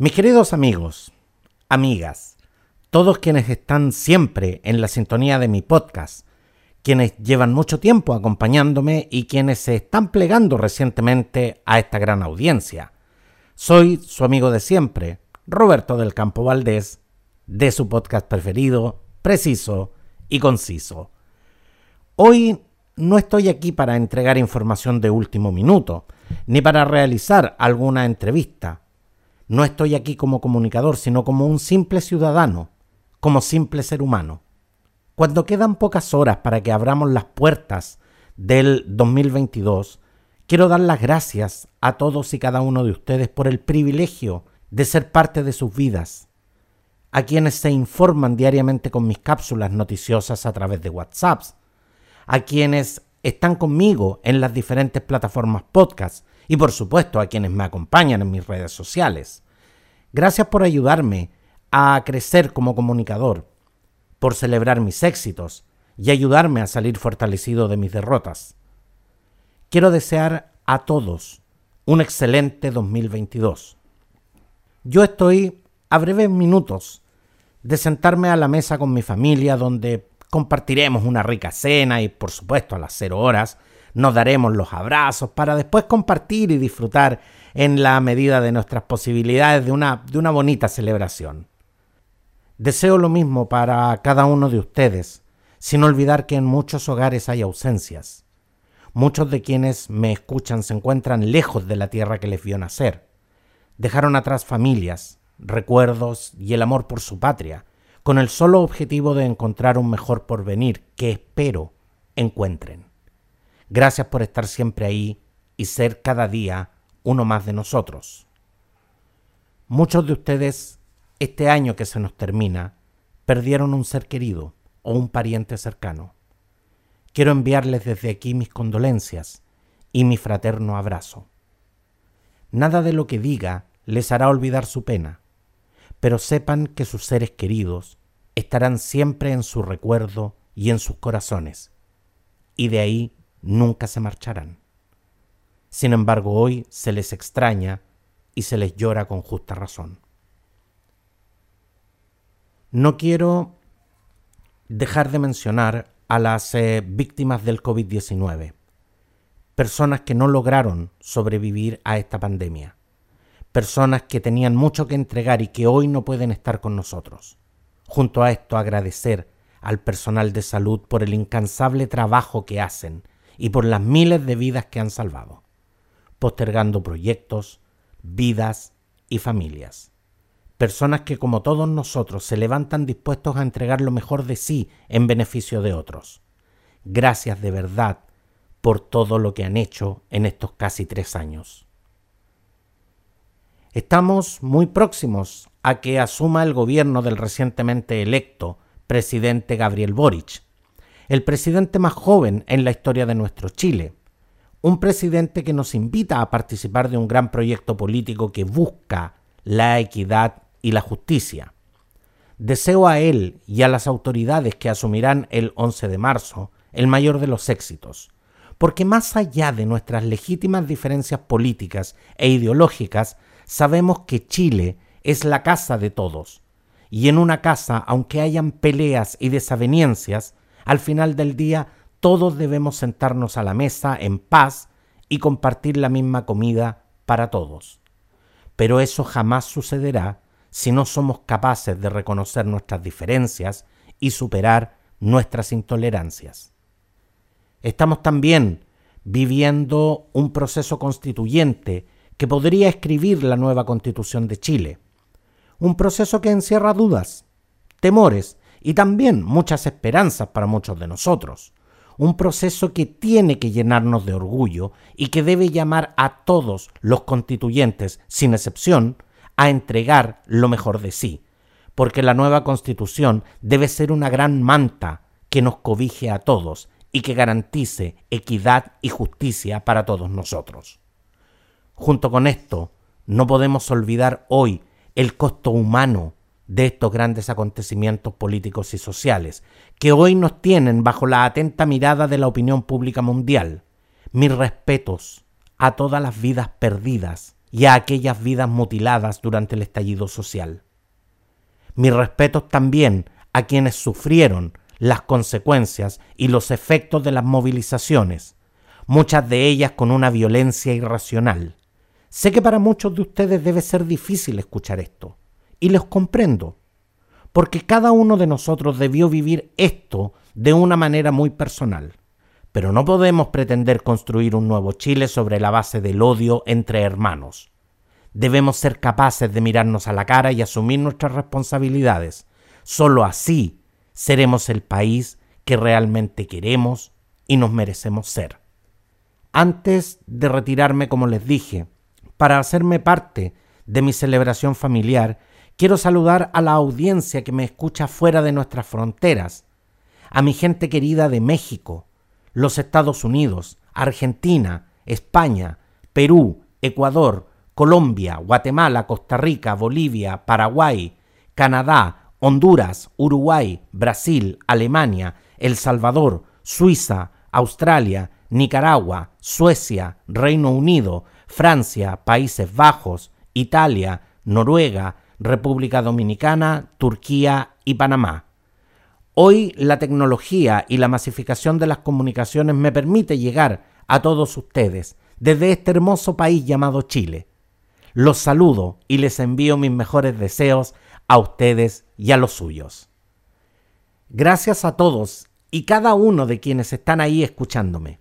Mis queridos amigos, amigas, todos quienes están siempre en la sintonía de mi podcast, quienes llevan mucho tiempo acompañándome y quienes se están plegando recientemente a esta gran audiencia. Soy su amigo de siempre, Roberto del Campo Valdés, de su podcast preferido, preciso y conciso. Hoy no estoy aquí para entregar información de último minuto, ni para realizar alguna entrevista. No estoy aquí como comunicador, sino como un simple ciudadano, como simple ser humano. Cuando quedan pocas horas para que abramos las puertas del 2022, quiero dar las gracias a todos y cada uno de ustedes por el privilegio de ser parte de sus vidas, a quienes se informan diariamente con mis cápsulas noticiosas a través de WhatsApp, a quienes están conmigo en las diferentes plataformas podcast y por supuesto a quienes me acompañan en mis redes sociales. Gracias por ayudarme a crecer como comunicador, por celebrar mis éxitos y ayudarme a salir fortalecido de mis derrotas. Quiero desear a todos un excelente 2022. Yo estoy a breves minutos de sentarme a la mesa con mi familia donde compartiremos una rica cena y por supuesto a las cero horas nos daremos los abrazos para después compartir y disfrutar en la medida de nuestras posibilidades de una, de una bonita celebración. Deseo lo mismo para cada uno de ustedes, sin olvidar que en muchos hogares hay ausencias. Muchos de quienes me escuchan se encuentran lejos de la tierra que les vio nacer. Dejaron atrás familias, recuerdos y el amor por su patria, con el solo objetivo de encontrar un mejor porvenir que espero encuentren. Gracias por estar siempre ahí y ser cada día uno más de nosotros. Muchos de ustedes, este año que se nos termina, perdieron un ser querido o un pariente cercano. Quiero enviarles desde aquí mis condolencias y mi fraterno abrazo. Nada de lo que diga les hará olvidar su pena, pero sepan que sus seres queridos estarán siempre en su recuerdo y en sus corazones, y de ahí nunca se marcharán. Sin embargo, hoy se les extraña y se les llora con justa razón. No quiero dejar de mencionar a las eh, víctimas del COVID-19, personas que no lograron sobrevivir a esta pandemia, personas que tenían mucho que entregar y que hoy no pueden estar con nosotros. Junto a esto agradecer al personal de salud por el incansable trabajo que hacen y por las miles de vidas que han salvado, postergando proyectos, vidas y familias. Personas que como todos nosotros se levantan dispuestos a entregar lo mejor de sí en beneficio de otros. Gracias de verdad por todo lo que han hecho en estos casi tres años. Estamos muy próximos a que asuma el gobierno del recientemente electo presidente Gabriel Boric, el presidente más joven en la historia de nuestro Chile, un presidente que nos invita a participar de un gran proyecto político que busca la equidad y la justicia. Deseo a él y a las autoridades que asumirán el 11 de marzo el mayor de los éxitos, porque más allá de nuestras legítimas diferencias políticas e ideológicas, sabemos que Chile es la casa de todos, y en una casa, aunque hayan peleas y desavenencias, al final del día, todos debemos sentarnos a la mesa en paz y compartir la misma comida para todos. Pero eso jamás sucederá si no somos capaces de reconocer nuestras diferencias y superar nuestras intolerancias. Estamos también viviendo un proceso constituyente que podría escribir la nueva constitución de Chile. Un proceso que encierra dudas, temores y también muchas esperanzas para muchos de nosotros. Un proceso que tiene que llenarnos de orgullo y que debe llamar a todos los constituyentes, sin excepción, a entregar lo mejor de sí, porque la nueva constitución debe ser una gran manta que nos cobije a todos y que garantice equidad y justicia para todos nosotros. Junto con esto, no podemos olvidar hoy el costo humano de estos grandes acontecimientos políticos y sociales, que hoy nos tienen bajo la atenta mirada de la opinión pública mundial. Mis respetos a todas las vidas perdidas y a aquellas vidas mutiladas durante el estallido social. Mis respetos también a quienes sufrieron las consecuencias y los efectos de las movilizaciones, muchas de ellas con una violencia irracional. Sé que para muchos de ustedes debe ser difícil escuchar esto, y los comprendo, porque cada uno de nosotros debió vivir esto de una manera muy personal. Pero no podemos pretender construir un nuevo Chile sobre la base del odio entre hermanos. Debemos ser capaces de mirarnos a la cara y asumir nuestras responsabilidades. Solo así seremos el país que realmente queremos y nos merecemos ser. Antes de retirarme, como les dije, para hacerme parte de mi celebración familiar, quiero saludar a la audiencia que me escucha fuera de nuestras fronteras, a mi gente querida de México, los Estados Unidos, Argentina, España, Perú, Ecuador, Colombia, Guatemala, Costa Rica, Bolivia, Paraguay, Canadá, Honduras, Uruguay, Brasil, Alemania, El Salvador, Suiza, Australia, Nicaragua, Suecia, Reino Unido, Francia, Países Bajos, Italia, Noruega, República Dominicana, Turquía y Panamá. Hoy la tecnología y la masificación de las comunicaciones me permite llegar a todos ustedes desde este hermoso país llamado Chile. Los saludo y les envío mis mejores deseos a ustedes y a los suyos. Gracias a todos y cada uno de quienes están ahí escuchándome.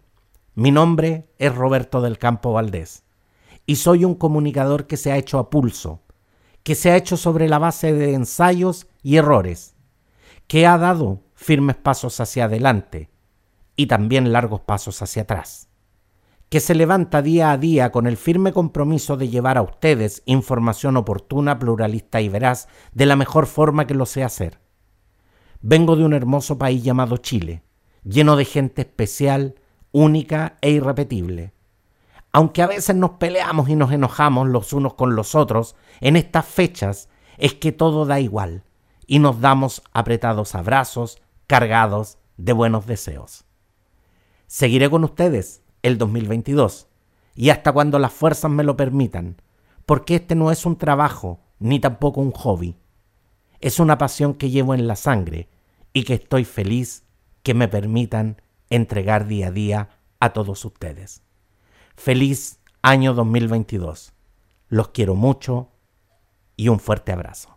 Mi nombre es Roberto del Campo Valdés y soy un comunicador que se ha hecho a pulso, que se ha hecho sobre la base de ensayos y errores que ha dado firmes pasos hacia adelante y también largos pasos hacia atrás, que se levanta día a día con el firme compromiso de llevar a ustedes información oportuna, pluralista y veraz de la mejor forma que lo sé hacer. Vengo de un hermoso país llamado Chile, lleno de gente especial, única e irrepetible. Aunque a veces nos peleamos y nos enojamos los unos con los otros, en estas fechas es que todo da igual y nos damos apretados abrazos cargados de buenos deseos. Seguiré con ustedes el 2022 y hasta cuando las fuerzas me lo permitan, porque este no es un trabajo ni tampoco un hobby. Es una pasión que llevo en la sangre y que estoy feliz que me permitan entregar día a día a todos ustedes. Feliz año 2022. Los quiero mucho y un fuerte abrazo.